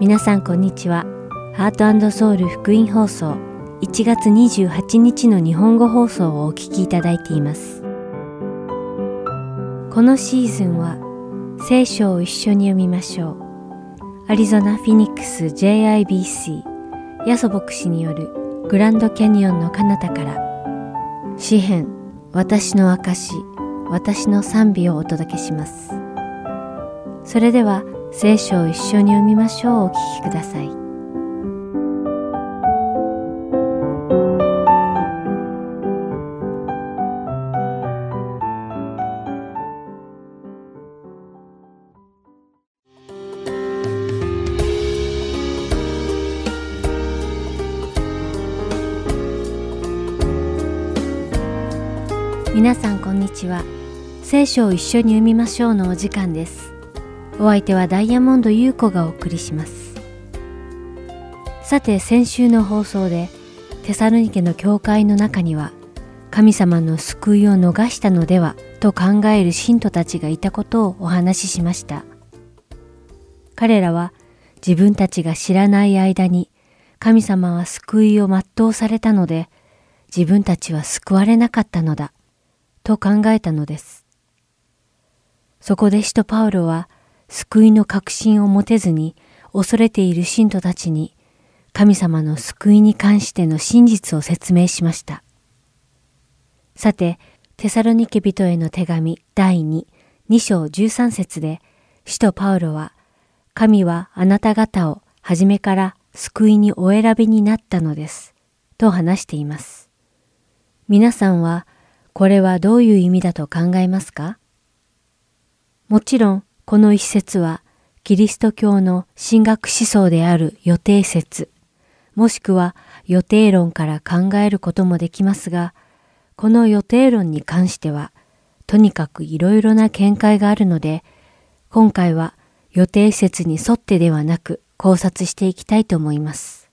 皆さんこんにちは。ハートソウル福音放送1月28日の日本語放送をお聞きいただいています。このシーズンは聖書を一緒に読みましょう。アリゾナ・フィニックス JIBC ヤソ牧師によるグランドキャニオンの彼方から詩編私の証私の賛美をお届けします。それでは聖書を一緒に読みましょうお聞きください。皆さんこんにちは。聖書を一緒に読みましょうのお時間です。お相手はダイヤモンド優子がお送りします。さて先週の放送でテサロニケの教会の中には神様の救いを逃したのではと考える信徒たちがいたことをお話ししました。彼らは自分たちが知らない間に神様は救いを全うされたので自分たちは救われなかったのだと考えたのです。そこで使徒パウロは救いの確信を持てずに恐れている信徒たちに神様の救いに関しての真実を説明しました。さて、テサロニケ人への手紙第2、2章13節で、使徒パウロは、神はあなた方を初めから救いにお選びになったのです。と話しています。皆さんは、これはどういう意味だと考えますか？もちろん、この一節は、キリスト教の神学思想である予定説、もしくは予定論から考えることもできますが、この予定論に関しては、とにかくいろいろな見解があるので、今回は予定説に沿ってではなく考察していきたいと思います。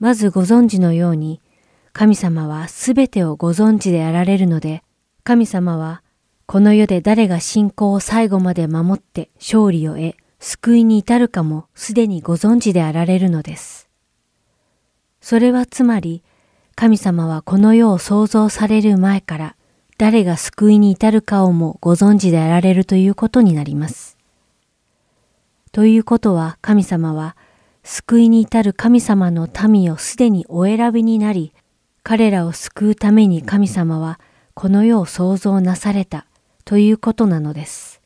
まずご存知のように、神様はすべてをご存知であられるので、神様はこの世で誰が信仰を最後まで守って勝利を得、救いに至るかもすでにご存知であられるのです。それはつまり、神様はこの世を創造される前から、誰が救いに至るかをもご存知であられるということになります。ということは神様は、救いに至る神様の民をすでにお選びになり、彼らを救うために神様はこの世を創造なされたということなのです。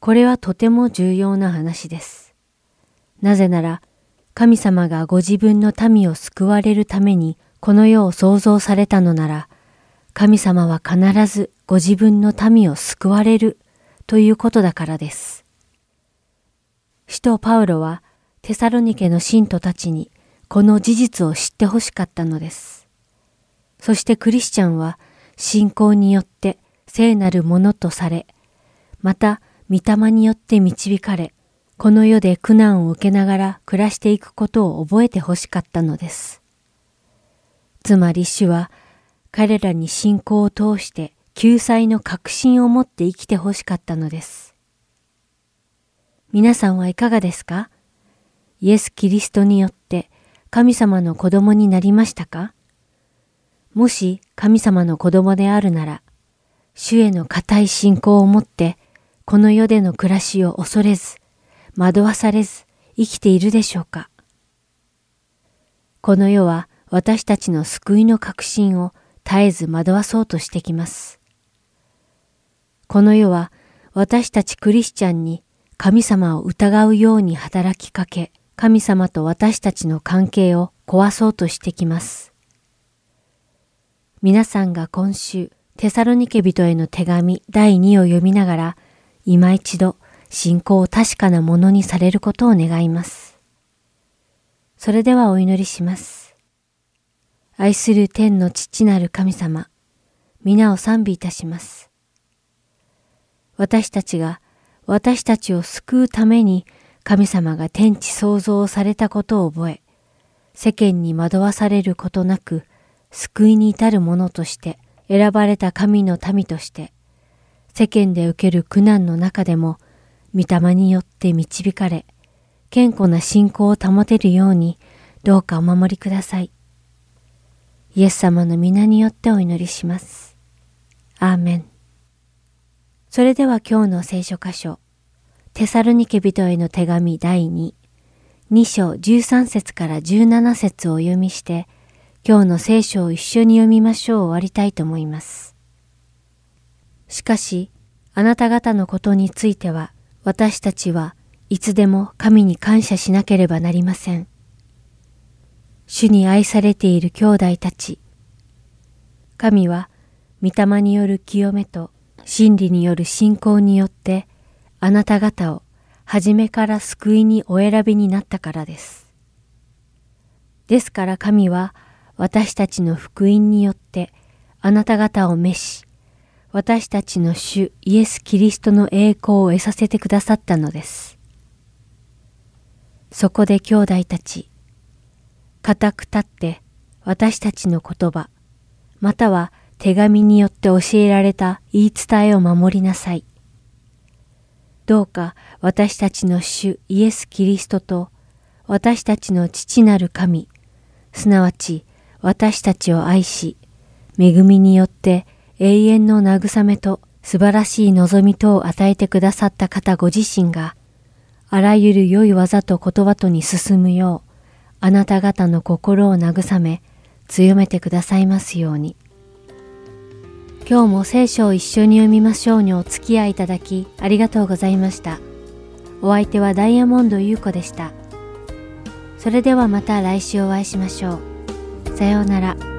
これはとても重要な話です。なぜなら、神様がご自分の民を救われるためにこの世を創造されたのなら、神様は必ずご自分の民を救われるということだからです。使徒パウロはテサロニケの信徒たちにこの事実を知ってほしかったのです。そしてクリスチャンは信仰によって聖なるものとされ、また御霊によって導かれ、この世で苦難を受けながら暮らしていくことを覚えてほしかったのです。つまり主は彼らに信仰を通して救済の確信を持って生きてほしかったのです。皆さんはいかがですか？イエス・キリストによって神様の子供になりましたか？もし神様の子供であるなら、主への固い信仰を持って、この世での暮らしを恐れず、惑わされず生きているでしょうかこの世は私たちの救いの確信を絶えず惑わそうとしてきます。この世は私たちクリスチャンに神様を疑うように働きかけ、神様と私たちの関係を壊そうとしてきます。皆さんが今週、テサロニケ人への手紙第2を読みながら、今一度信仰を確かなものにされることを願います。それではお祈りします。愛する天の父なる神様、皆を賛美いたします。私たちが私たちを救うために神様が天地創造されたことを覚え、世間に惑わされることなく、救いに至る者として、選ばれた神の民として、世間で受ける苦難の中でも、御霊によって導かれ、健康な信仰を保てるように、どうかお守りください。イエス様の皆によってお祈りします。アーメン。それでは今日の聖書箇所、テサルニケ人への手紙第2、2章13節から17節をお読みして、今日の聖書を一緒に読みましょう終わりたいと思います。しかし、あなた方のことについては、私たちはいつでも神に感謝しなければなりません。主に愛されている兄弟たち。神は、御霊による清めと真理による信仰によって、あなた方を初めから救いにお選びになったからです。ですから神は私たちの福音によってあなた方を召し、私たちの主イエス・キリストの栄光を得させてくださったのです。そこで兄弟たち、固く立って私たちの言葉、または手紙によって教えられた言い伝えを守りなさい。どうか私たちの主イエス・キリストと私たちの父なる神、すなわち私たちを愛し、恵みによって永遠の慰めと素晴らしい望みとを与えてくださった方ご自身が、あらゆる良い技と言葉とに進むよう、あなた方の心を慰め、強めてくださいますように。今日も聖書を一緒に読みましょうにお付き合いいただきありがとうございました。お相手はダイヤモンド優子でした。それではまた来週お会いしましょう。さようなら。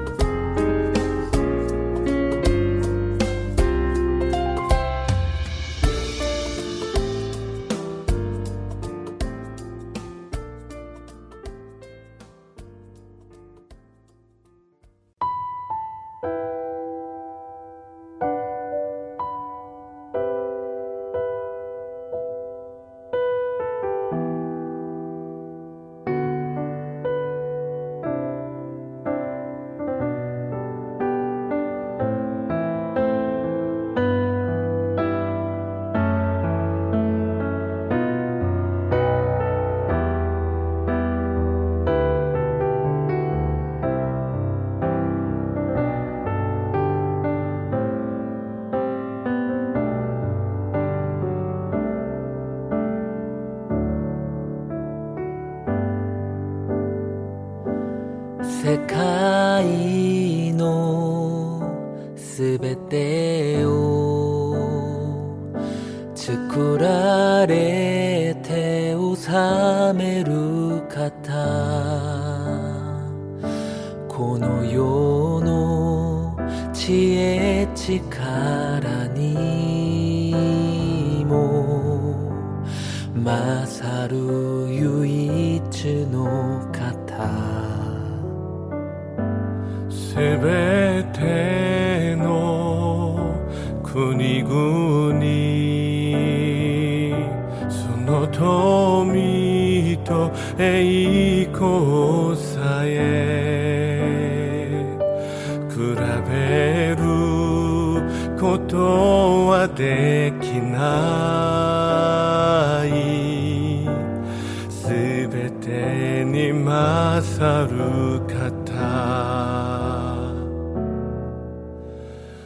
ださる方。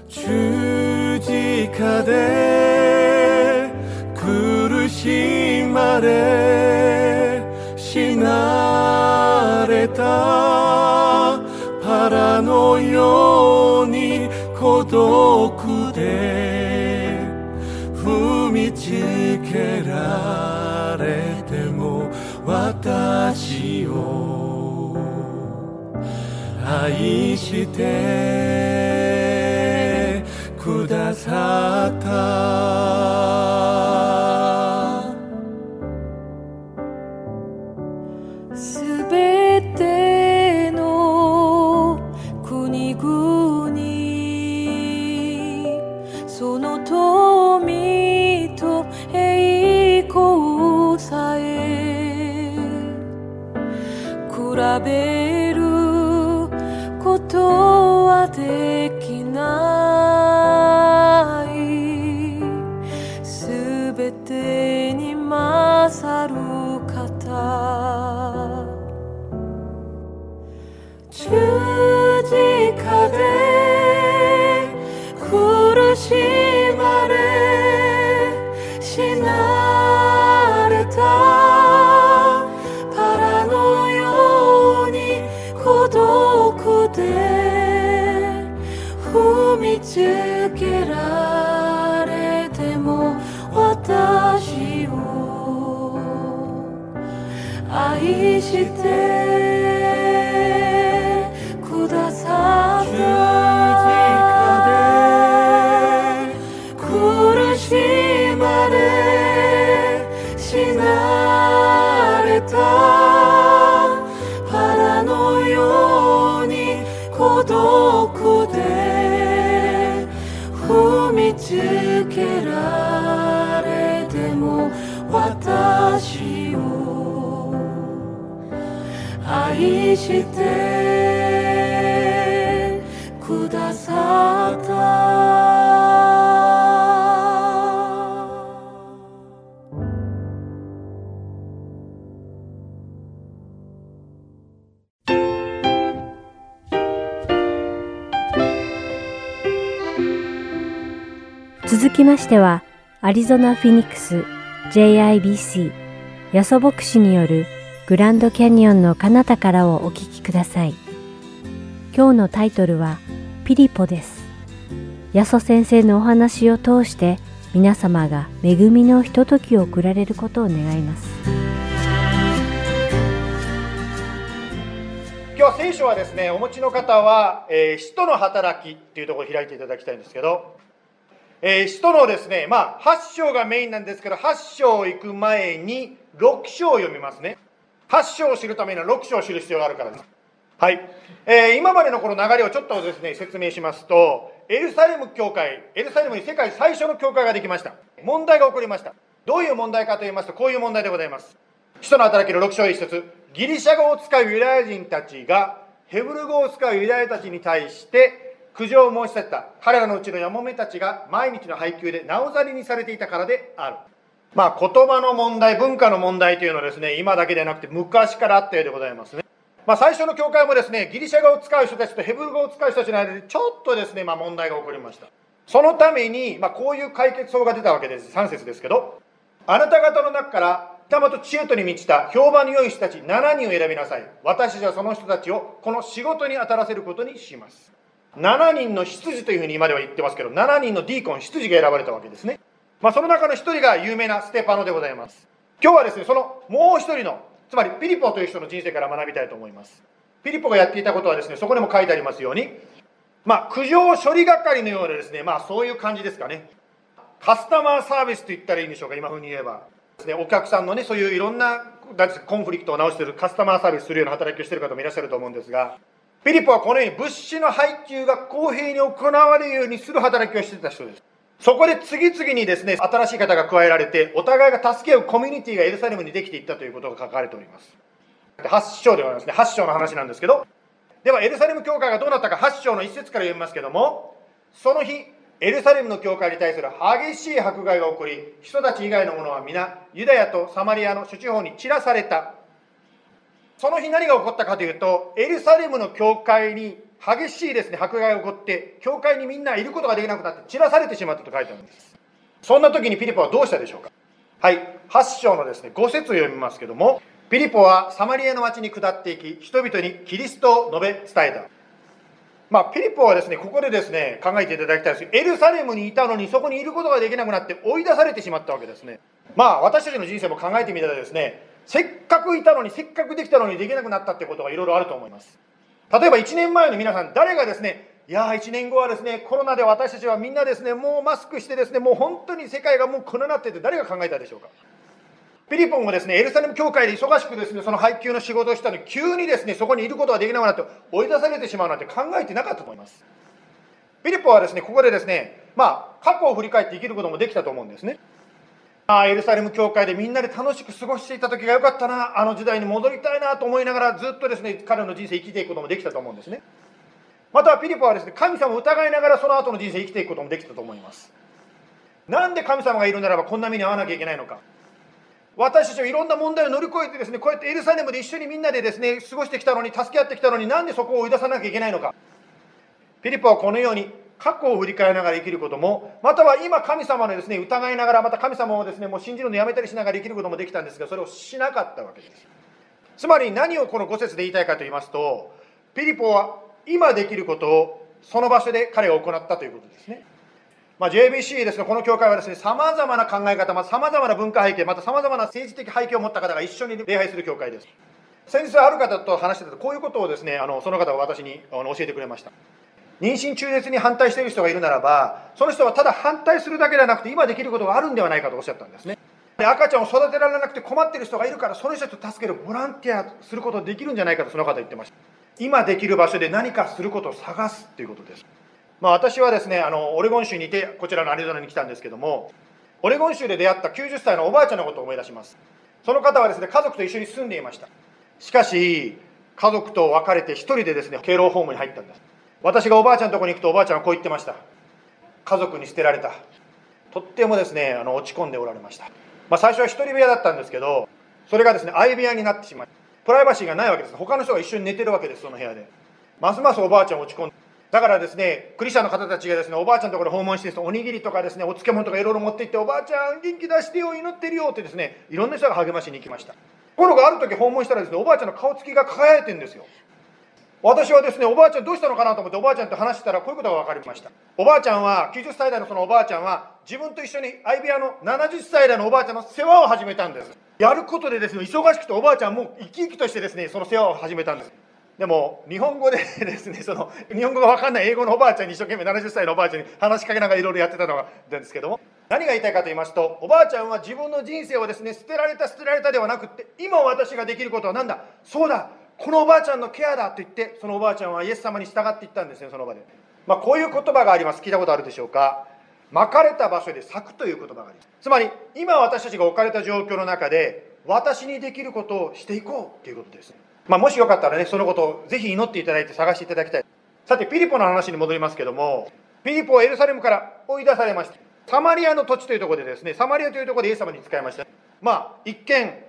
十字架で苦しまれ死なれた。パラのように孤独で。踏みつけられても私を愛してくださった。しては、アリゾナ・フィニックス JIBC ヤソ牧師によるグランドキャニオンの彼方からをお聞きください。今日のタイトルはピリポです。ヤソ先生のお話を通して皆様が恵みのひとときを送られることを願います。今日聖書はですねお持ちの方は、えー使徒の働きっていうところを開いていただきたいんですけど、えー使徒のですねまあ8章がメインなんですけど8章行く前に6章を読みますね。8章を知るためには6章を知る必要があるからですはい、えー今までのこの流れをちょっとですね説明しますとエルサレム教会エルサレムに世界最初の教会ができました。問題が起こりました。どういう問題かと言いますとこういう問題でございます。使徒の働きの6章1節ギリシャ語を使うユダヤ人たちがヘブル語を使うユダヤたちに対して苦情を申し立てた。彼らのうちのヤモメたちが毎日の配給でなおざりにされていたからである。まあ言葉の問題文化の問題というのはですね今だけでなくて昔からあったようでございますね。まあ、最初の教会もですねギリシャ語を使う人たちとヘブル語を使う人たちの間でちょっとですね、まあ、問題が起こりました。そのために、まあ、こういう解決法が出たわけです。3節ですけど。あなた方の中から御霊と知恵とに満ちた評判の良い人たち7人を選びなさい。私たちはその人たちをこの仕事に当たらせることにします。7人の執事というふうに今では言ってますけど7人のディーコン執事が選ばれたわけですね、まあ、その中の1人が有名なステパノでございます。今日はですねそのもう1人のつまりピリポという人の人生から学びたいと思います。ピリポがやっていたことはですねそこにも書いてありますようにまあ苦情処理係のようなですねまあそういう感じですかね。カスタマーサービスと言ったらいいんでしょうか今風に言えば。ですねお客さんのねそういういろんなコンフリクトを直してるカスタマーサービスするような働きをしてる方もいらっしゃると思うんですがピリポはこのように物資の配給が公平に行われるようにする働きをしていた人です。そこで次々にですね新しい方が加えられてお互いが助け合うコミュニティがエルサレムにできていったということが書かれております。8章ではないですね。8章の話なんですけど。ではエルサレム教会がどうなったか8章の一節から読みますけどもその日エルサレムの教会に対する激しい迫害が起こり人たち以外の者は皆ユダヤとサマリアの諸地方に散らされた。その日何が起こったかというとエルサレムの教会に激しいですね迫害が起こって教会にみんないることができなくなって散らされてしまったと書いてあるんです。そんな時にピリポはどうしたでしょうか。はい8章のですね5節を読みますけどもピリポはサマリアの町に下っていき人々にキリストを述べ伝えた。まあ、ピリポはですね、ここでですね、考えていただきたいです。けど、エルサレムにいたのに、そこにいることができなくなって追い出されてしまったわけですね。まあ、私たちの人生も考えてみたらですね、せっかくいたのに、せっかくできたのにできなくなったってことがいろいろあると思います。例えば1年前の皆さん、誰がですね、いやー、1年後はですね、コロナで私たちはみんなですね、もうマスクしてですね、もう本当に世界がもうこのなってて、誰が考えたでしょうか？ピリポンもですね、エルサレム教会で忙しくですね、その配給の仕事をしたのに、急にですね、そこにいることができなくなって追い出されてしまうなんて考えてなかったと思います。ピリポンはですね、ここでですね、まあ、過去を振り返って生きることもできたと思うんですね。あ、エルサレム教会でみんなで楽しく過ごしていた時が良かったな、あの時代に戻りたいなと思いながら、ずっとですね、彼の人生生きていくこともできたと思うんですね。またはピリポはですね、神様を疑いながらその後の人生生きていくこともできたと思います。なんで神様がいるならばこんな目に遭わなきゃいけないのか。私たちはいろんな問題を乗り越えてですね、こうやってエルサレムで一緒にみんなでですね、過ごしてきたのに、助け合ってきたのに、なんでそこを追い出さなきゃいけないのか。ピリポはこのように過去を振り返りながら生きることも、または今神様のですね、疑いながら、また神様をですね、もう信じるのやめたりしながら生きることもできたんですが、それをしなかったわけです。つまり何をこの5節で言いたいかと言いますと、ピリポは今できることをその場所で彼が行ったということですね。まあ、JBC ですね、この教会はですね、様々な考え方、また様々な文化背景、また様々な政治的背景を持った方が一緒に礼拝する教会です。先日ある方と話してたと、こういうことをですね、あのその方が私にあの教えてくれました。妊娠中絶に反対している人がいるならば、その人はただ反対するだけではなくて、今できることがあるんではないかとおっしゃったんですね。で赤ちゃんを育てられなくて困っている人がいるから、その人たちを助けるボランティアすることできるんじゃないかとその方言ってました。今できる場所で何かすることを探すということです。まあ、私はですねあのオレゴン州にいてこちらのアリゾナに来たんですけどもオレゴン州で出会った90歳のおばあちゃんのことを思い出しますその方はですね家族と一緒に住んでいましたしかし家族と別れて一人でですね敬老ホームに入ったんです私がおばあちゃんのとこに行くとおばあちゃんはこう言ってました。家族に捨てられた。とってもですねあの落ち込んでおられました、まあ、最初は一人部屋だったんですけどそれがですね相部屋になってしまいプライバシーがないわけです。他の人が一緒に寝てるわけですその部屋で。ますますおばあちゃん落ち込んでだからですね、クリスチャンの方たちがですね、おばあちゃんのところ訪問しておにぎりとかですね、お漬物とかいろいろ持って行って、おばあちゃん元気出してよ、祈ってるよってですね、いろんな人が励ましに行きました。ところがある時訪問したらですね、おばあちゃんの顔つきが輝いてるんですよ。私はですね、おばあちゃんどうしたのかなと思っておばあちゃんと話したらこういうことが分かりました。おばあちゃんは、90歳代のそのおばあちゃんは、自分と一緒に相部屋の70歳代のおばあちゃんの世話を始めたんです。やることでですね、忙しくておばあちゃんも生き生きとしてですね、その世話を始めたんです。でも日本語でですねその日本語が分かんない英語のおばあちゃんに一生懸命70歳のおばあちゃんに話しかけながらいろいろやってたのがですけども何が言いたいかと言いますとおばあちゃんは自分の人生をですね捨てられた捨てられたではなくって今私ができることは何だ？そうだこのおばあちゃんのケアだと言ってそのおばあちゃんはイエス様に従っていったんですねその場で、まあ、こういう言葉があります聞いたことあるでしょうか？巻かれた場所で咲くという言葉がありますつまり今私たちが置かれた状況の中で私にできることをしていこうということですまあ、もしよかったらね、そのことをぜひ祈っていただいて探していただきたい。さて、ピリポの話に戻りますけども、ピリポはエルサレムから追い出されました。サマリアの土地というところでですね、サマリアというところでイエス様に使いました。まあ、一見、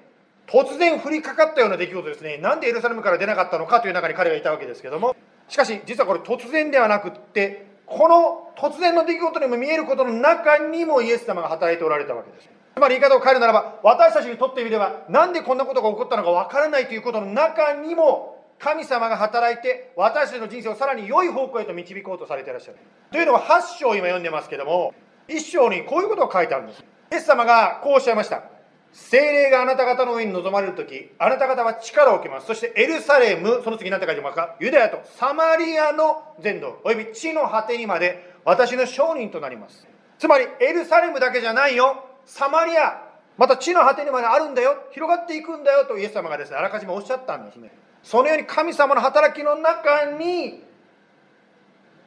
突然降りかかったような出来事ですね。なんでエルサレムから出なかったのかという中に彼がいたわけですけども、しかし、実はこれ突然ではなくって、この突然の出来事にも見えることの中にもイエス様が働いておられたわけです。つまり言い方を変えるならば、私たちにとってみれば、なんでこんなことが起こったのかわからないということの中にも、神様が働いて、私たちの人生をさらに良い方向へと導こうとされていらっしゃる。というのは8章今読んでますけども、1章にこういうことが書いてあるんです。イエス様がこうおっしゃいました。精霊があなた方の上に臨まれるとき、あなた方は力を受けます。そしてエルサレム、その次何て書いてますか？ユダヤとサマリアの全土、および地の果てにまで私の証人となります。つまりエルサレムだけじゃないよ。サマリア、また地の果てにまであるんだよ、広がっていくんだよとイエス様がですね、あらかじめおっしゃったんですね。そのように神様の働きの中に、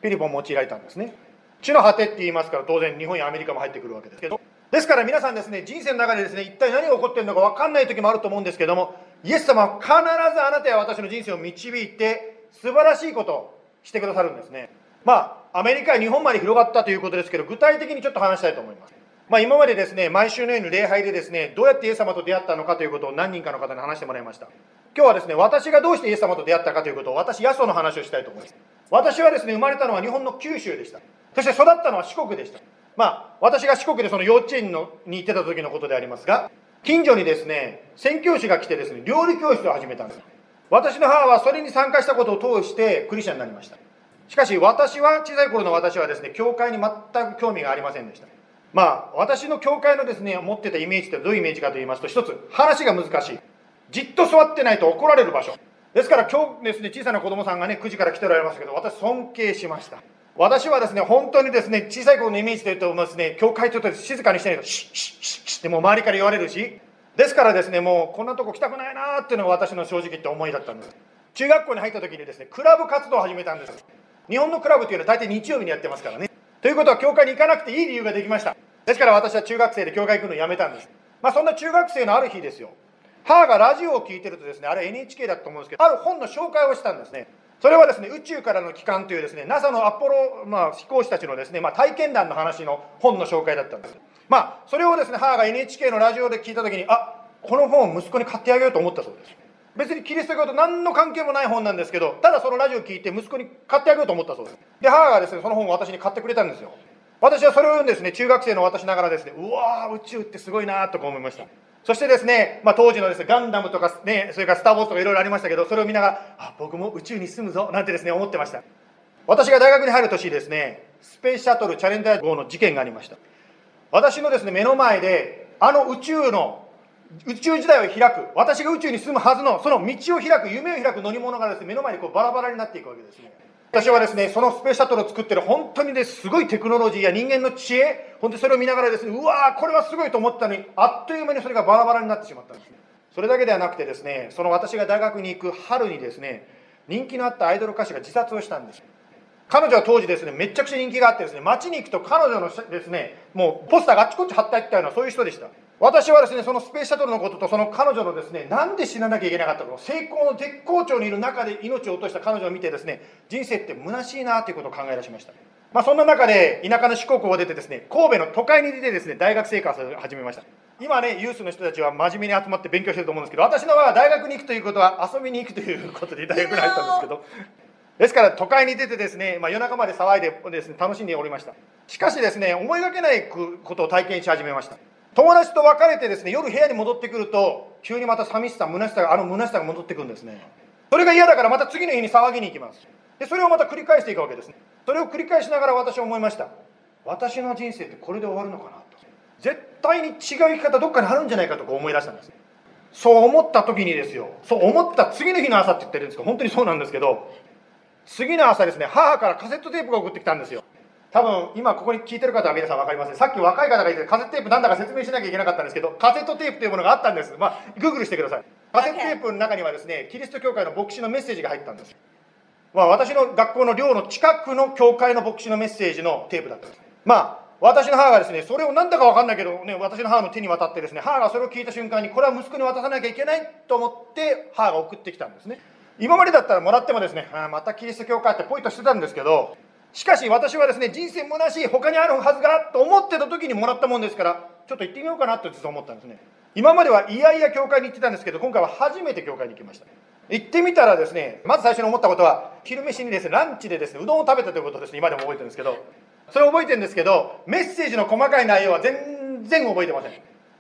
ピリポンを用いられたんですね。地の果てって言いますから、当然日本やアメリカも入ってくるわけですけど、ですから皆さんですね、人生の中でですね、一体何が起こっているのか分かんない時もあると思うんですけども、イエス様は必ずあなたや私の人生を導いて、素晴らしいことをしてくださるんですね。まあ、アメリカや日本まで広がったということですけど、具体的にちょっと話したいと思います。まあ、今までですね、毎週のように礼拝でですね、どうやってイエス様と出会ったのかということを何人かの方に話してもらいました。今日はですね、私がどうしてイエス様と出会ったかということを、私、ヤソの話をしたいと思います。私はですね、生まれたのは日本の九州でした。そして育ったのは四国でした。まあ、私が四国でその幼稚園のに行ってた時のことでありますが、近所にですね、宣教師が来てですね、料理教室を始めたんです。私の母はそれに参加したことを通してクリスチャンになりました。しかし私は、小さい頃の私はですね、教会に全く興味がありませんでした。まあ、私の教会のですね、持ってたイメージってどういうイメージかと言いますと、一つ、話が難しい。じっと座ってないと怒られる場所。ですから今日ですね、小さな子供さんがね、9時から来ておられますけど、私尊敬しました。私はですね、本当にですね、小さい頃のイメージで言うとですね、教会というと静かにしてないと、シッシッシッシッってもう周りから言われるし、ですからですね、もうこんなとこ来たくないなーっていうのが私の正直言って思いだったんです。中学校に入った時にですね、クラブ活動を始めたんです。日本のクラブっていうのは大体日曜日にやってますからね。ということは教会に行かなくていい理由ができました。ですから私は中学生で教会行くのをやめたんです。まあそんな中学生のある日ですよ。母がラジオを聞いてるとですね、あれ NHK だと思うんですけど、ある本の紹介をしたんですね。それはですね、宇宙からの帰還というですね、NASA のアポロ、まあ、飛行士たちのですね、まあ、体験談の話の本の紹介だったんです。まあ、それをですね、母が NHK のラジオで聞いたときに、あこの本を息子に買ってあげようと思ったそうです。別にキリスト教と何の関係もない本なんですけどただそのラジオを聞いて息子に買ってあげようと思ったそうです。で母がですねその本を私に買ってくれたんですよ。私はそれをですね中学生の私ながらですねうわー宇宙ってすごいなとか思いました。そしてですね、まあ、当時のですねガンダムとかねそれからスター・ウォーズとかいろいろありましたけどそれを見ながらあ僕も宇宙に住むぞなんてですね思ってました。私が大学に入る年ですねスペースシャトルチャレンジャー号の事件がありました。私のですね目の前であの宇宙の宇宙時代を開く私が宇宙に住むはずのその道を開く夢を開く乗り物がですね目の前にこうバラバラになっていくわけですね。私はですねそのスペースシャトルを作ってる本当にねすごいテクノロジーや人間の知恵本当にそれを見ながらですねうわーこれはすごいと思ったのにあっという間にそれがバラバラになってしまったんですね。それだけではなくてですねその私が大学に行く春にですね人気のあったアイドル歌手が自殺をしたんです。彼女は当時ですねめちゃくちゃ人気があってですね街に行くと彼女のですねもうポスターがあっちこっち貼ってあったようなそういう人でした。私はですねそのスペースシャトルのこととその彼女のですねなんで死ななきゃいけなかったのか成功の絶好調にいる中で命を落とした彼女を見てですね人生って虚しいなということを考え出しました。まあそんな中で田舎の四国を出てですね神戸の都会に出てですね大学生活を始めました。今ねユースの人たちは真面目に集まって勉強してると思うんですけど私のは大学に行くということは遊びに行くということで大学に入ったんですけどですから都会に出てですね、まあ、夜中まで騒いでです、ね、楽しんでおりました。しかしですね思いがけないことを体験し始めました。友達と別れてですね夜部屋に戻ってくると急にまた寂しさ虚しさがあの虚しさが戻ってくるんですね。それが嫌だからまた次の日に騒ぎに行きます。でそれをまた繰り返していくわけですね。それを繰り返しながら私は思いました。私の人生ってこれで終わるのかなと。絶対に違う生き方どっかにあるんじゃないかとか思い出したんです。そう思った時にですよ。そう思った次の日の朝って言ってるんですけど本当にそうなんですけど次の朝ですね母からカセットテープが送ってきたんですよ。多分今ここに聞いてる方は皆さん分かりません。さっき若い方がいてカセットテープなんだか説明しなきゃいけなかったんですけどカセットテープというものがあったんです。まあグーグルしてください。カセットテープの中にはですねキリスト教会の牧師のメッセージが入ったんです。まあ私の学校の寮の近くの教会の牧師のメッセージのテープだったんです。まあ私の母がですねそれをなんだか分かんないけどね私の母の手に渡ってですね母がそれを聞いた瞬間にこれは息子に渡さなきゃいけないと思って母が送ってきたんですね。今までだったらもらってもですねあまたキリスト教会ってポイとしてたんですけどしかし私はですね人生虚しい他にあるはずがと思ってた時にもらったもんですからちょっと行ってみようかなと実は思ったんですね。今まではいやいや教会に行ってたんですけど今回は初めて教会に行きました。行ってみたらですねまず最初に思ったことは昼飯にですねランチでですねうどんを食べたということですね今でも覚えてるんですけどそれ覚えてるんですけどメッセージの細かい内容は全然覚えてません。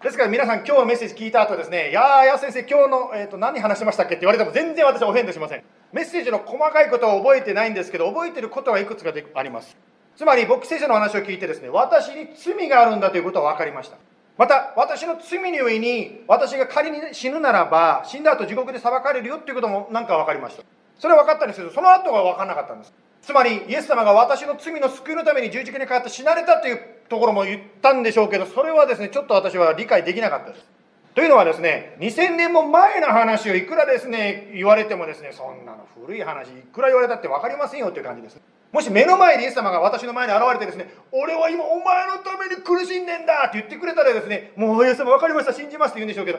ですから皆さん今日のメッセージ聞いた後ですね「いやーや先生今日の、えーと、何話しましたっけ?」って言われても全然私はオフェンドしません。メッセージの細かいことは覚えてないんですけど覚えてることはいくつかであります。つまり牧師聖書の話を聞いてですね私に罪があるんだということは分かりました。また私の罪に上に私が仮に死ぬならば死んだ後地獄で裁かれるよっていうこともなんか分かりました。それは分かったんですけどその後が分からなかったんです。つまりイエス様が私の罪の救いのために十字架にかかって死なれたというところも言ったんでしょうけどそれはですねちょっと私は理解できなかったです。というのはですね2000年も前の話をいくらですね言われてもですねそんなの古い話いくら言われたって分かりませんよっていう感じですもし目の前でイエス様が私の前に現れてですね俺は今お前のために苦しんでんだって言ってくれたらですねもうイエス様分かりました信じますって言うんでしょうけど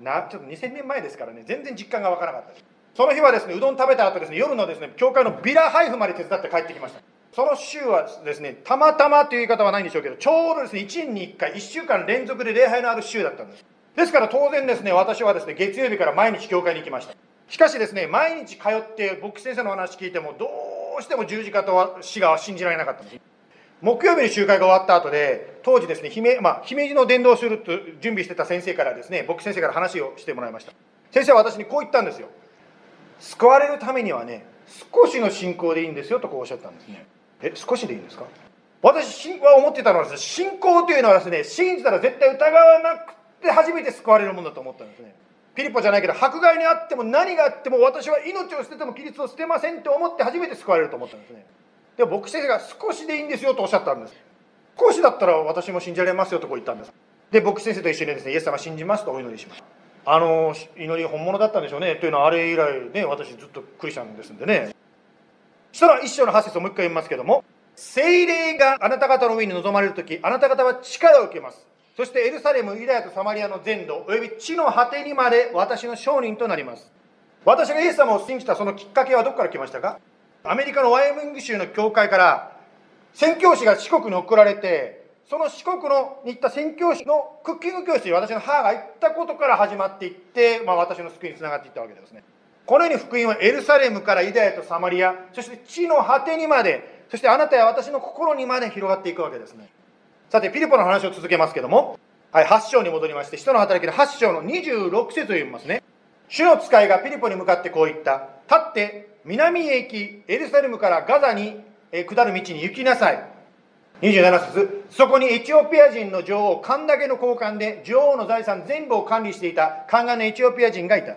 なちょっと2000年前ですからね全然実感が分からなかったです。その日はですねうどん食べた後ですね夜のですね教会のビラ配布まで手伝って帰ってきました。その週はですねたまたまという言い方はないんでしょうけどちょうどですね1年に1回1週間連続で礼拝のある週だったんです。ですから当然ですね私はですね月曜日から毎日教会に行きました。しかしですね毎日通って牧師先生の話聞いてもどうしても十字架と死が信じられなかったんです。木曜日に集会が終わった後で当時ですね姫,、まあ、姫路の伝道すると準備してた先生からですね牧師先生から話をしてもらいました。先生は私にこう言ったんですよ。救われるためにはね少しの信仰でいいんですよとこうおっしゃったんですね。え少しでいいんですか？私は思ってたのはです、ね、信仰というのはですね信じたら絶対疑わなくて初めて救われるものだと思ったんですね。ピリポじゃないけど迫害にあっても何があっても私は命を捨てても規律を捨てませんと思って初めて救われると思ったんですね。でも牧師先生が少しでいいんですよとおっしゃったんです。少しだったら私も信じられますよとこう言ったんです。で牧師先生と一緒にですねイエス様信じますとお祈りしましたあの祈り本物だったんでしょうね。というのはあれ以来ね私ずっとクリスチャンですんでね。そしたら一章の8節をもう一回読みますけども精霊があなた方の上に臨まれる時あなた方は力を受けます。そしてエルサレムユダヤとサマリアの全土および地の果てにまで私の証人となります私がイエス様を信じたそのきっかけはどこから来ましたか？アメリカのワイオミング州の教会から宣教師が四国に送られてその四国のに行った宣教師のクッキング教室に私の母が行ったことから始まっていって、まあ、私の救いにつながっていったわけですね。このように福音はエルサレムからユダヤとサマリア、そして地の果てにまで、そしてあなたや私の心にまで広がっていくわけですね。さて、ピリポの話を続けますけども、はい、8章に戻りまして、人の働きの8章の26節を読みますね。主の使いがピリポに向かってこう言った。立って南へ行き、エルサレムからガザに下る道に行きなさい。27節そこにエチオピア人の女王、カンダケの交換で女王の財産全部を管理していた宦官のエチオピア人がいた。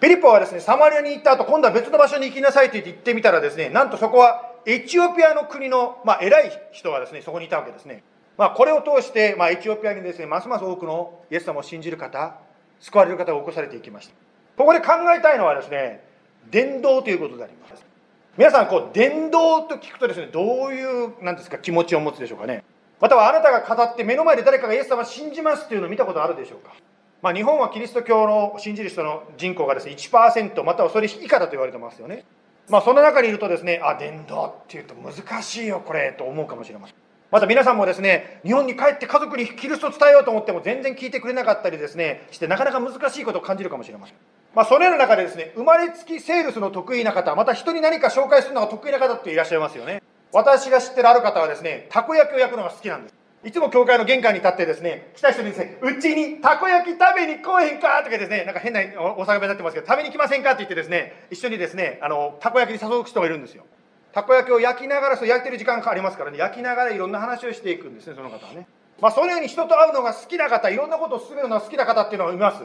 ピリポはですね、サマリアに行った後、今度は別の場所に行きなさいと言って行ってみたらですね、なんとそこはエチオピアの国の、まあ、偉い人がですね、そこにいたわけですね。まあ、これを通して、まあ、エチオピアにですね、ますます多くのイエス様を信じる方、救われる方が起こされていきました。ここで考えたいのはですね、伝道ということであります。皆さん、こう、伝道と聞くとですね、どういう、なんですか、気持ちを持つでしょうかね。またはあなたが語って目の前で誰かがイエス様を信じますというのを見たことあるでしょうか。まあ、日本はキリスト教の信じる人の人口がですね1%またはそれ以下だと言われてますよね。まあ、その中にいるとですねあ伝道っていうと難しいよこれと思うかもしれません。また皆さんもですね日本に帰って家族にキリストを伝えようと思っても全然聞いてくれなかったりですねしてなかなか難しいことを感じるかもしれません。まあ、そのような中でですね生まれつきセールスの得意な方また人に何か紹介するのが得意な方っていらっしゃいますよね。私が知ってるある方はですねたこ焼きを焼くのが好きなんです。いつも教会の玄関に立ってですね、来た人にですね、うちにたこ焼き食べに来へんか？とかですね、なんか変なお酒になってますけど、食べに来ませんか？って言ってですね、一緒にですね、あの、たこ焼きに誘う人がいるんですよ。たこ焼きを焼きながら、そう焼いてる時間がありますからね、焼きながらいろんな話をしていくんですね、その方はね。まあ、そのように人と会うのが好きな方、いろんなことを進めるのが好きな方っていうのがいます。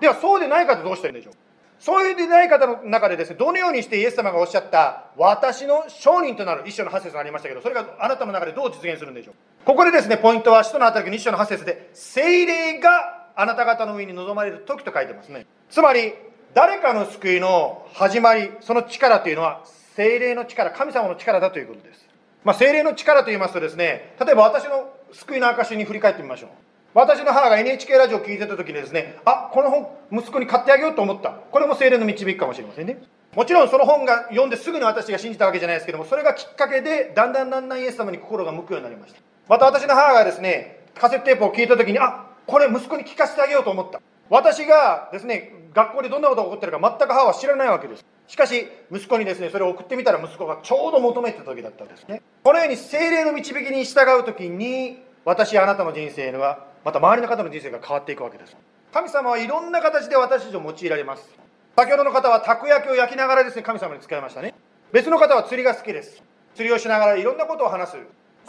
では、そうでない方どうしたらいいんでしょうそういうでない方の中でですね、どのようにしてイエス様がおっしゃった、私の証人となる一章の8節がありましたけど、それがあなたの中でどう実現するんでしょうここでですね、ポイントは、使徒の働きの一章の8節で、精霊があなた方の上に臨まれる時と書いてますね。つまり、誰かの救いの始まり、その力というのは、精霊の力、神様の力だということです。まあ、精霊の力と言いますとですね、例えば私の救いの証に振り返ってみましょう。私の母が NHK ラジオを聞いてた時にですね、あ、この本、息子に買ってあげようと思った。これも精霊の導きかもしれませんね。もちろんその本が読んですぐに私が信じたわけじゃないですけども、それがきっかけで、だんだんだんだんイエス様に心が向くようになりました。また私の母がですね、カセットテープを聞いた時に、あ、これ息子に聞かせてあげようと思った。私がですね、学校でどんなことが起こってるか全く母は知らないわけです。しかし、息子にですね、それを送ってみたら息子がちょうど求めてた時だったんですね。このように精霊の導きに従う時に、私あなたの人生はまた周りの方の人生が変わっていくわけです。神様はいろんな形で私たちを用いられます。先ほどの方はたこ焼きを焼きながらですね神様に使いましたね。別の方は釣りが好きです。釣りをしながらいろんなことを話す。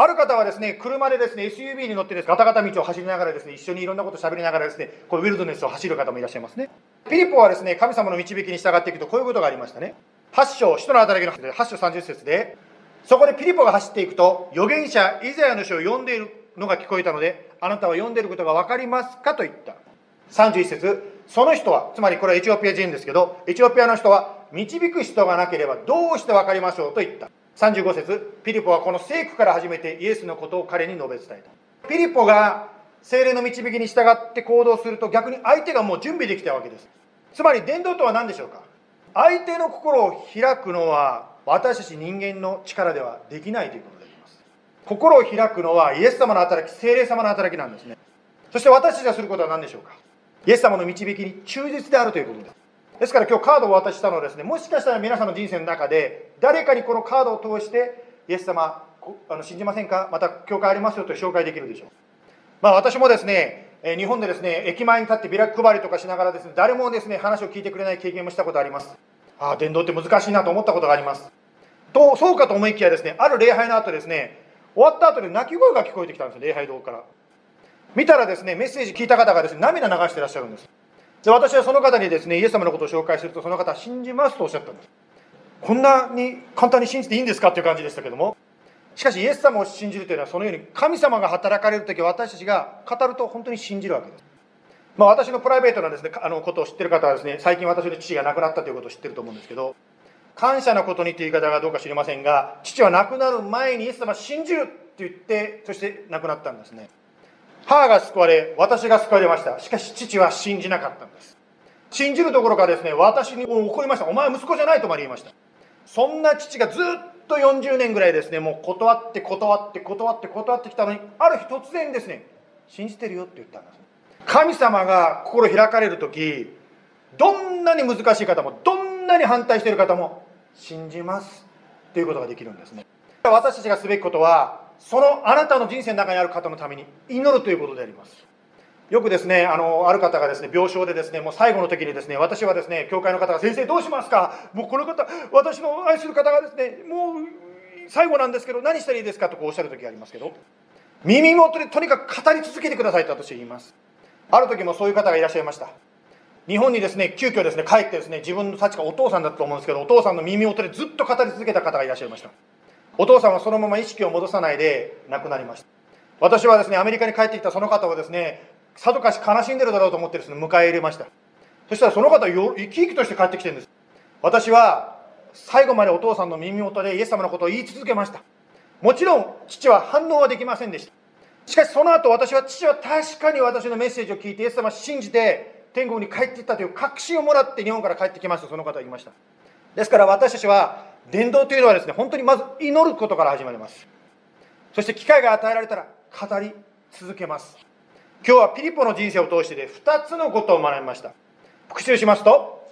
ある方はですね車でですね SUV に乗ってですガタガタ道を走りながらですね一緒にいろんなことを喋りながらですねこうウィルドネスを走る方もいらっしゃいますねピリポはですね神様の導きに従っていくとこういうことがありましたね8章使徒の働きの8章30節でそこでピリポが走っていくと預言者イザヤの書を読んでいるのが聞こえたので、あなたは読んでいることが分かりますかと言った。31節その人は、つまりこれはエチオピア人ですけど、エチオピアの人は、導く人がなければどうして分かりましょうと言った。35節ピリポはこの聖句から始めてイエスのことを彼に述べ伝えた。ピリポが精霊の導きに従って行動すると逆に相手がもう準備できたわけです。つまり伝道とは何でしょうか？相手の心を開くのは私たち人間の力ではできないということであります心を開くのはイエス様の働き、精霊様の働きなんですね。そして私たちがすることは何でしょうか？イエス様の導きに忠実であるということです。ですから今日カードをお渡ししたのはですね、もしかしたら皆さんの人生の中で、誰かにこのカードを通して、イエス様、あの信じませんか？また教会ありますよと紹介できるでしょう。まあ私もですね、日本でですね、駅前に立ってビラ配りとかしながらですね、誰もですね、話を聞いてくれない経験もしたことあります。ああ、伝道って難しいなと思ったことがあります。と、そうかと思いきやですね、ある礼拝の後ですね、終わった後で泣き声が聞こえてきたんですよ礼拝堂から見たらですねメッセージ聞いた方がですね涙流してらっしゃるんですで私はその方にですねイエス様のことを紹介するとその方は信じますとおっしゃったんです。こんなに簡単に信じていいんですかっていう感じでしたけども。しかしイエス様を信じるというのはそのように神様が働かれる時私たちが語ると本当に信じるわけです。まあ、私のプライベートなですねあのことを知ってる方はですね最近私の父が亡くなったということを知ってると思うんですけど感謝のことにという言い方がどうか知りませんが、父は亡くなる前にイエス様信じるって言って、そして亡くなったんですね。母が救われ、私が救われました。しかし父は信じなかったんです。信じるどころかですね、私に怒りました。お前は息子じゃないとまで言いました。そんな父がずっと40年ぐらいですねもう断って断って断って断ってきたのにある日突然ですね信じてるよって言ったんです神様が心開かれる時どんなに難しい方もどんなに反対している方も信じますっていうことができるんですね私たちがすべきことはそのあなたの人生の中にある方のために祈るということであります。よくですねあのある方がですね病床でですねもう最後の時にですね私はですね教会の方が先生どうしますか？もうこの方私の愛する方がですねもう最後なんですけど何したらいいですか？とこうおっしゃる時がありますけど耳元でとにかく語り続けてくださいと私は言います。ある時もそういう方がいらっしゃいました。日本にですね急遽ですね帰ってですね自分の確かお父さんだったと思うんですけどお父さんの耳元でずっと語り続けた方がいらっしゃいました。お父さんはそのまま意識を戻さないで亡くなりました。私はですねアメリカに帰ってきたその方をですねさぞかし悲しんでるだろうと思ってですね迎え入れました。そしたらその方よ生き生きとして帰ってきてるんです。私は最後までお父さんの耳元でイエス様のことを言い続けました。もちろん父は反応はできませんでした。しかしその後私は父は確かに私のメッセージを聞いてイエス様を信じて天国に帰っていったという確信をもらって日本から帰ってきました。その方は言いました。ですから私たちは伝道というのはですね本当にまず祈ることから始まります。そして機会が与えられたら語り続けます。今日はピリポの人生を通してで2つのことを学びました。復習しますと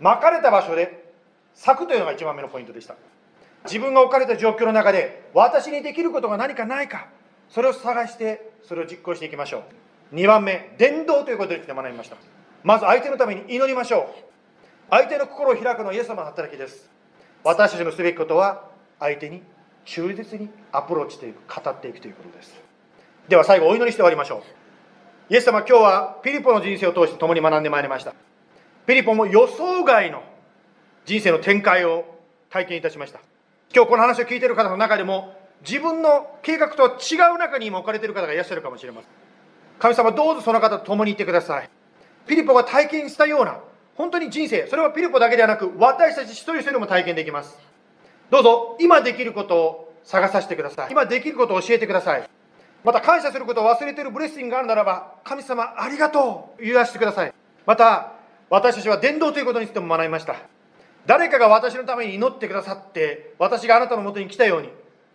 まかれた場所で咲くというのが1番目のポイントでした。自分が置かれた状況の中で私にできることが何かないかそれを探してそれを実行していきましょう。2番目伝道ということについて学びました。まず相手のために祈りましょう。相手の心を開くのはイエス様の働きです。私たちのすべきことは相手に忠実にアプローチしていく語っていくということです。では最後お祈りして終わりましょう。イエス様今日はピリポの人生を通して共に学んでまいりました。ピリポも予想外の人生の展開を体験いたしました。今日この話を聞いている方の中でも自分の計画とは違う中に今置かれている方がいらっしゃるかもしれません。神様どうぞその方と共にいてください。ピリポが体験したような本当に人生それはピリポだけではなく私たち一人一人も体験できます。どうぞ今できることを探させてください。今できることを教えてください。また感謝することを忘れているブレッシングがあるならば神様ありがとう。言わせてください。また私たちは伝道ということについても学びました。誰かが私のために祈ってくださって私があなたのもとに来たように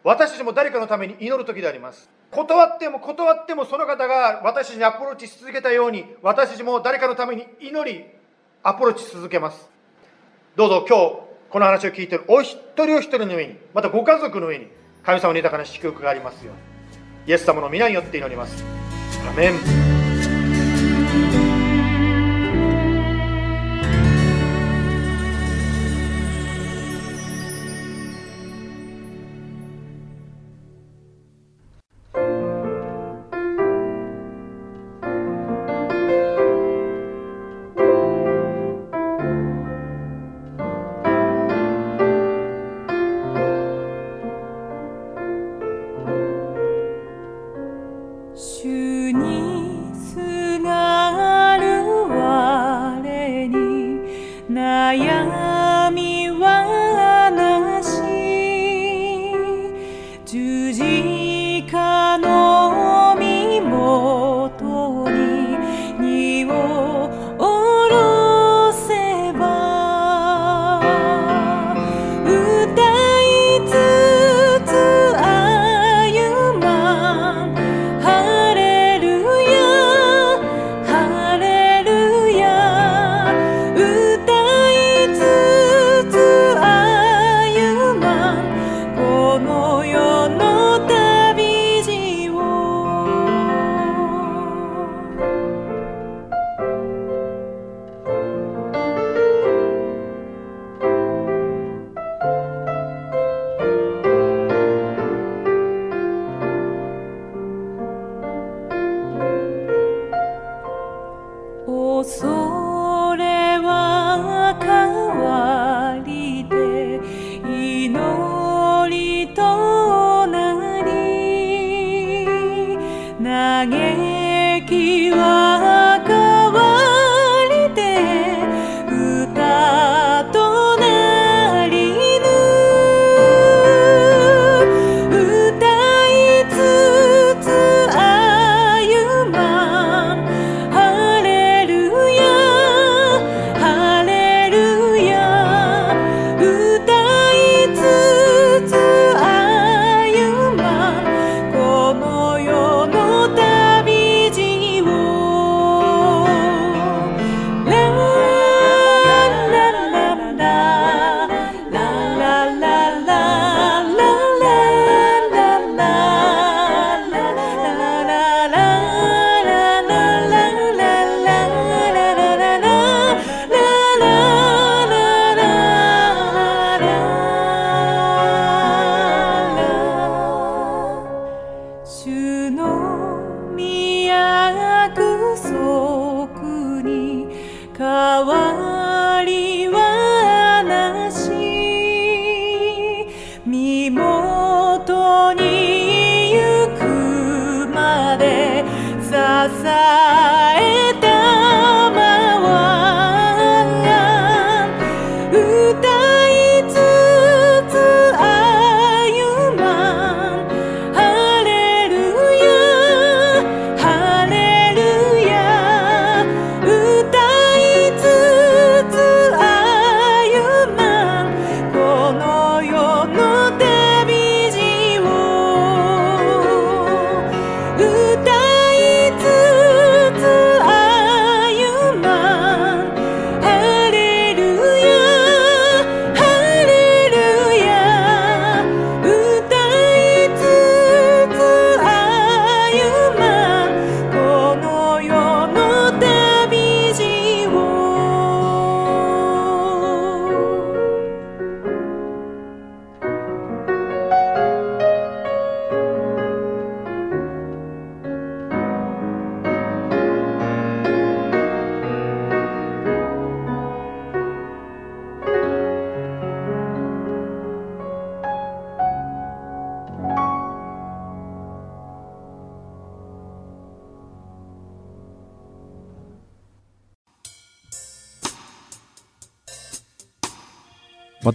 私たちも誰かのために祈る時であります。断っても断ってもその方が私たちにアプローチし続けたように私たちも誰かのために祈りアプローチ続けます。どうぞ今日この話を聞いているお一人お一人の上にまたご家族の上に神様の豊かな祝福がありますように。イエス様の皆によって祈ります。アメン。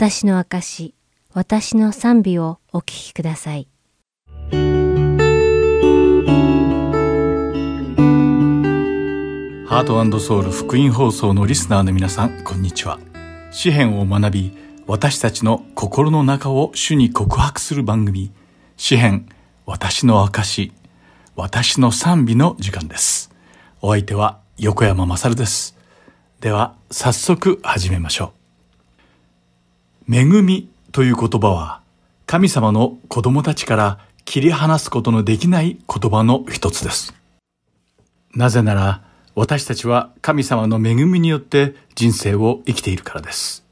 私の証、私の賛美をお聞きください。ハートソウル福音放送のリスナーの皆さん、こんにちは。詩篇を学び、私たちの心の中を主に告白する番組、詩篇、私の証、私の賛美の時間です。お相手は横山まさるです。では、早速始めましょう。恵みという言葉は、神様の子供たちから切り離すことのできない言葉の一つです。なぜなら、私たちは神様の恵みによって人生を生きているからです。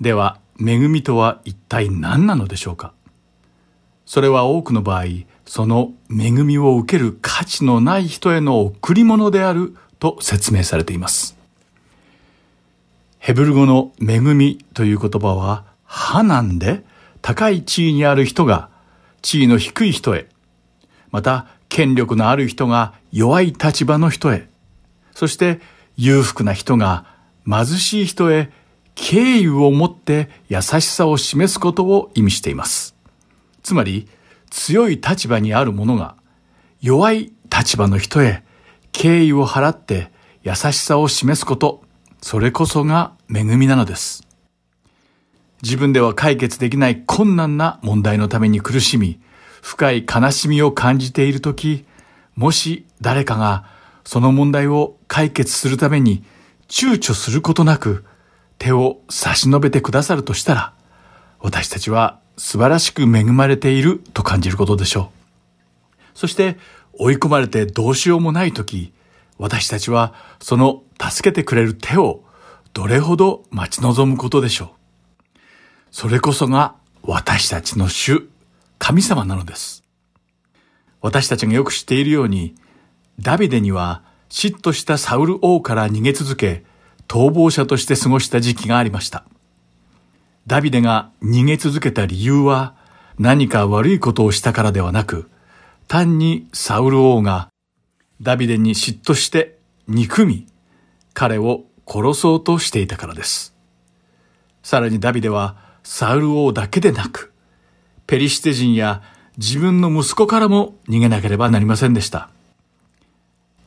では、恵みとは一体何なのでしょうか？それは多くの場合、その恵みを受ける価値のない人への贈り物であると説明されています。ヘブル語の恵みという言葉は、ハなんで、高い地位にある人が地位の低い人へ、また権力のある人が弱い立場の人へ、そして裕福な人が貧しい人へ敬意を持って優しさを示すことを意味しています。つまり強い立場にある者が弱い立場の人へ敬意を払って優しさを示すこと、それこそが恵みなのです。自分では解決できない困難な問題のために苦しみ、深い悲しみを感じているとき、もし誰かがその問題を解決するために躊躇することなく手を差し伸べてくださるとしたら、私たちは素晴らしく恵まれていると感じることでしょう。そして追い込まれてどうしようもないとき、私たちはその助けてくれる手をどれほど待ち望むことでしょう。それこそが私たちの主、神様なのです。私たちがよく知っているように、ダビデには嫉妬したサウル王から逃げ続け、逃亡者として過ごした時期がありました。ダビデが逃げ続けた理由は何か悪いことをしたからではなく、単にサウル王がダビデに嫉妬して憎み、彼を殺そうとしていたからです。さらにダビデはサウル王だけでなく、ペリシテ人や自分の息子からも逃げなければなりませんでした。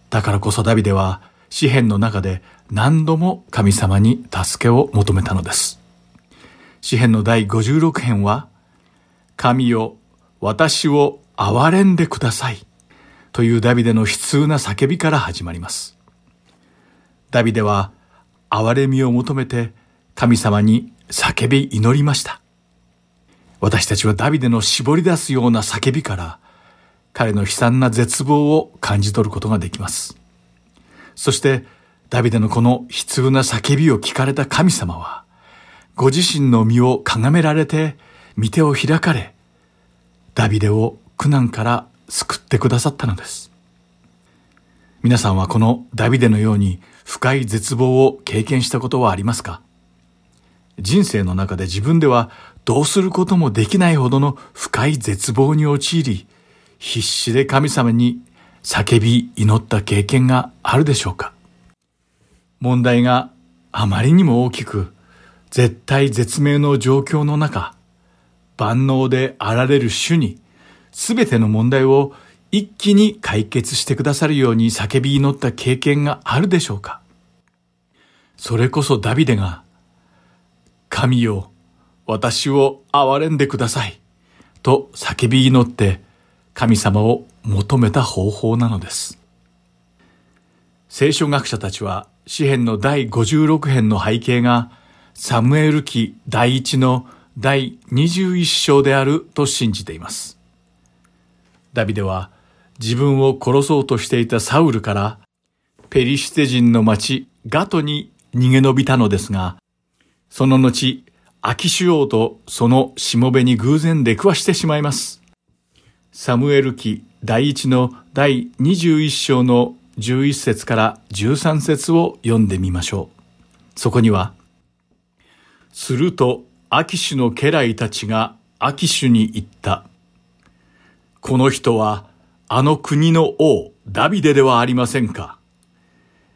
だからこそダビデは詩篇の中で何度も神様に助けを求めたのです。詩篇の第56編は、神よ、私を憐れんでください。というダビデの悲痛な叫びから始まります。ダビデは憐れみを求めて神様に叫び祈りました。私たちはダビデの絞り出すような叫びから彼の悲惨な絶望を感じ取ることができます。そしてダビデのこの悲痛な叫びを聞かれた神様はご自身の身をかがめられて見手を開かれダビデを苦難から救ってくださったのです。皆さんはこのダビデのように深い絶望を経験したことはありますか？人生の中で自分ではどうすることもできないほどの深い絶望に陥り、必死で神様に叫び祈った経験があるでしょうか？問題があまりにも大きく、絶対絶命の状況の中、万能であられる主に、すべての問題を一気に解決してくださるように叫び祈った経験があるでしょうか？それこそダビデが神よ、私を憐れんでください。と叫び祈って神様を求めた方法なのです。聖書学者たちは詩篇の第56編の背景がサムエル記第一の第21章であると信じています。ダビデは自分を殺そうとしていたサウルからペリシテ人の町ガトに逃げ延びたのですが、その後、アキシュ王とそのしもべに偶然出くわしてしまいます。サムエル記第一の第21章の11節から13節を読んでみましょう。そこには、するとアキシュの家来たちがアキシュに言った。この人はあの国の王ダビデではありませんか。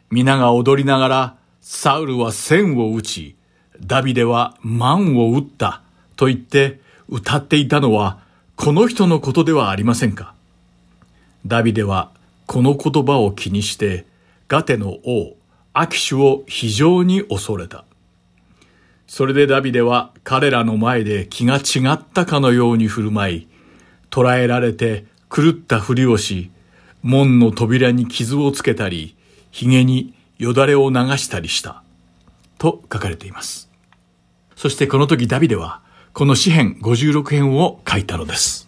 皆が踊りながらサウルは千を打ち、ダビデは万を打ったと言って歌っていたのはこの人のことではありませんかダビデはこの言葉を気にしてガテの王アキシュを非常に恐れた。それでダビデは彼らの前で気が違ったかのように振る舞い、捕らえられて狂ったふりをし、門の扉に傷をつけたり、髭によだれを流したりした。と書かれています。そしてこの時ダビデは、この詩編56編を書いたのです。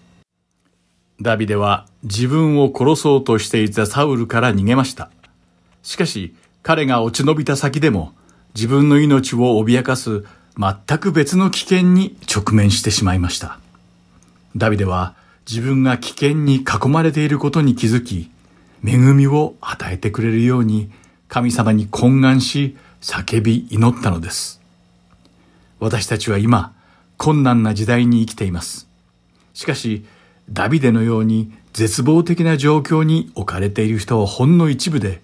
ダビデは自分を殺そうとしていたサウルから逃げました。しかし、彼が落ち延びた先でも、自分の命を脅かす全く別の危険に直面してしまいました。ダビデは自分が危険に囲まれていることに気づき、恵みを与えてくれるように神様に懇願し叫び祈ったのです。私たちは今、困難な時代に生きています。しかし、ダビデのように絶望的な状況に置かれている人はほんの一部で、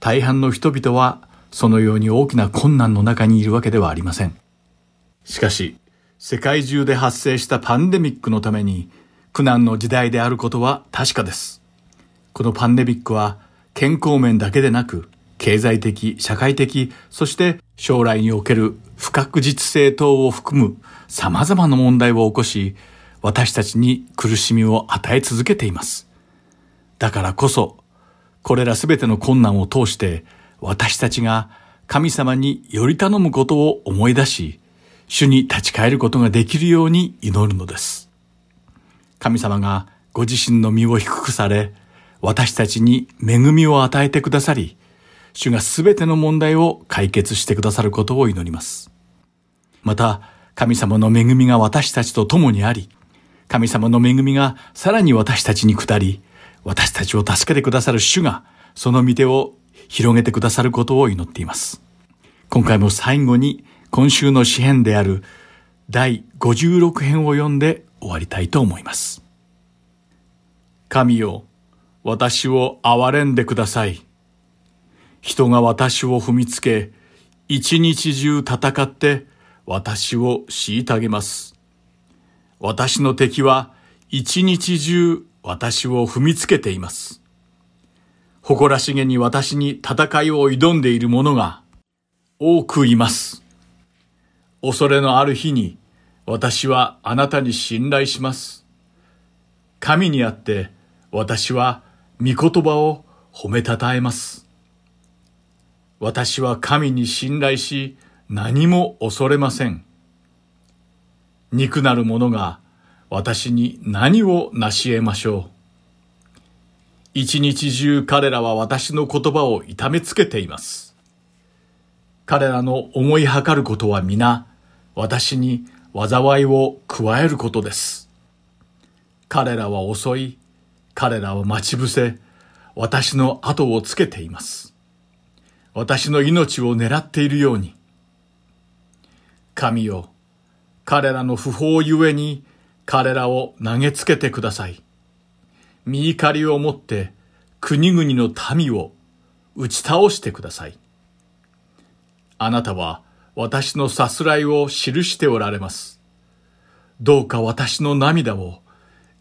大半の人々はそのように大きな困難の中にいるわけではありません。しかし、世界中で発生したパンデミックのために苦難の時代であることは確かです。このパンデミックは健康面だけでなく、経済的、社会的、そして将来における不確実性等を含む様々な問題を起こし、私たちに苦しみを与え続けています。だからこそ、これらすべての困難を通して、私たちが神様により頼むことを思い出し、主に立ち返ることができるように祈るのです。神様がご自身の身を低くされ、私たちに恵みを与えてくださり、主がすべての問題を解決してくださることを祈ります。また、神様の恵みが私たちと共にあり、神様の恵みがさらに私たちに下り、私たちを助けてくださる主が、その御手を広げてくださることを祈っています。今回も最後に今週の詩編である第56編を読んで終わりたいと思います。神よ、私を憐れんでください。人が私を踏みつけ、一日中戦って私を虐げます。私の敵は一日中私を踏みつけています。誇らしげに私に戦いを挑んでいる者が多くいます。恐れのある日に私はあなたに信頼します。神にあって私は御言葉を褒めたたえます。私は神に信頼し何も恐れません。肉なる者が私に何を成し得ましょう。一日中彼らは私の言葉を痛めつけています。彼らの思いはかることは皆、私に災いを加えることです。彼らは遅い、彼らは待ち伏せ、私の後をつけています。私の命を狙っているように。神よ、彼らの不法ゆえに彼らを投げつけてください。見怒りをもって国々の民を打ち倒してください。あなたは私のさすらいを記しておられます。どうか私の涙を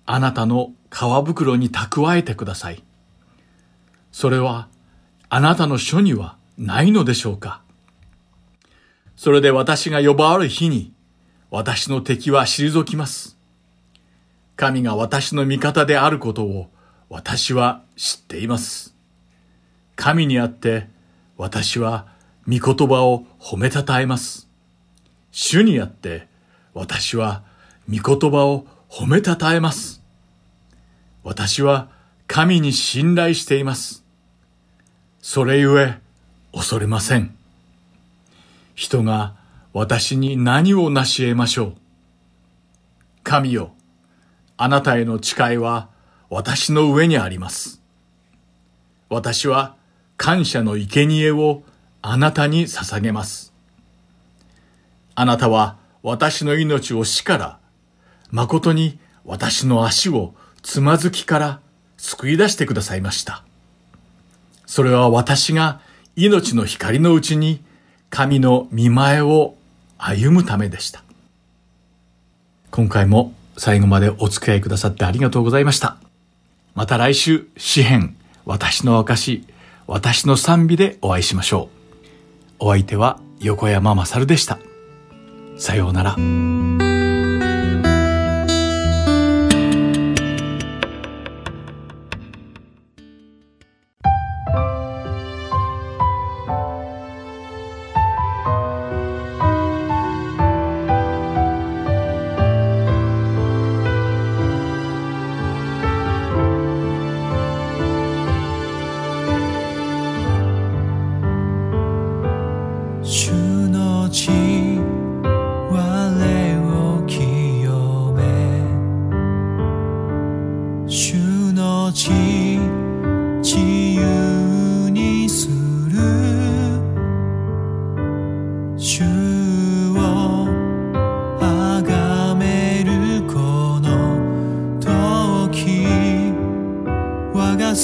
あなたの皮袋に蓄えてください。それはあなたの書にはないのでしょうかそれで私が呼ばわる日に私の敵は退きます。神が私の味方であることを私は知っています。神にあって私は御言葉を褒めたたえます。主にあって私は御言葉を褒めたたえます。私は神に信頼しています。それゆえ恐れません。人が私に何を成し得ましょう。神よ、あなたへの誓いは私の上にあります。私は感謝の生贄をあなたに捧げます。あなたは私の命を死から、誠に私の足をつまずきから救い出してくださいました。それは私が命の光のうちに神の見前を歩むためでした。今回も最後までお付き合いくださってありがとうございました。また来週、詩編、私の証、私の賛美でお会いしましょう。お相手は横山まさるでした。さようなら。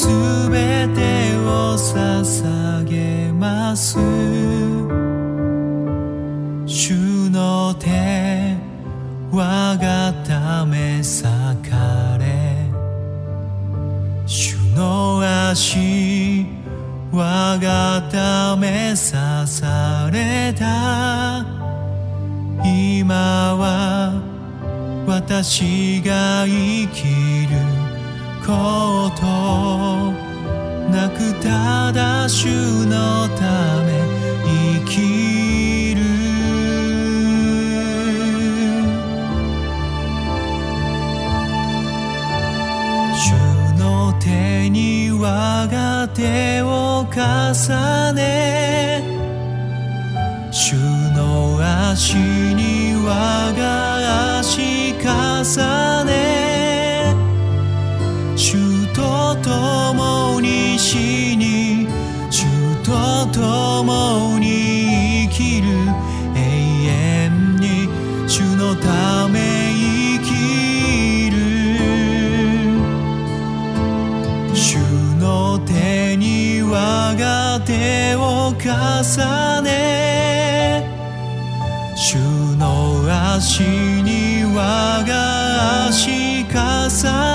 すべてを捧げます。主の手わがため裂かれ。主の足わがため刺された。今は私が生きる。ことなくただ主のため生きる。主の手に我が手を重ね主の足に我が足重ね共に死に主と共に生きる。永遠に主のため生きる。主の手に我が手を重ね主の足に我が足重ね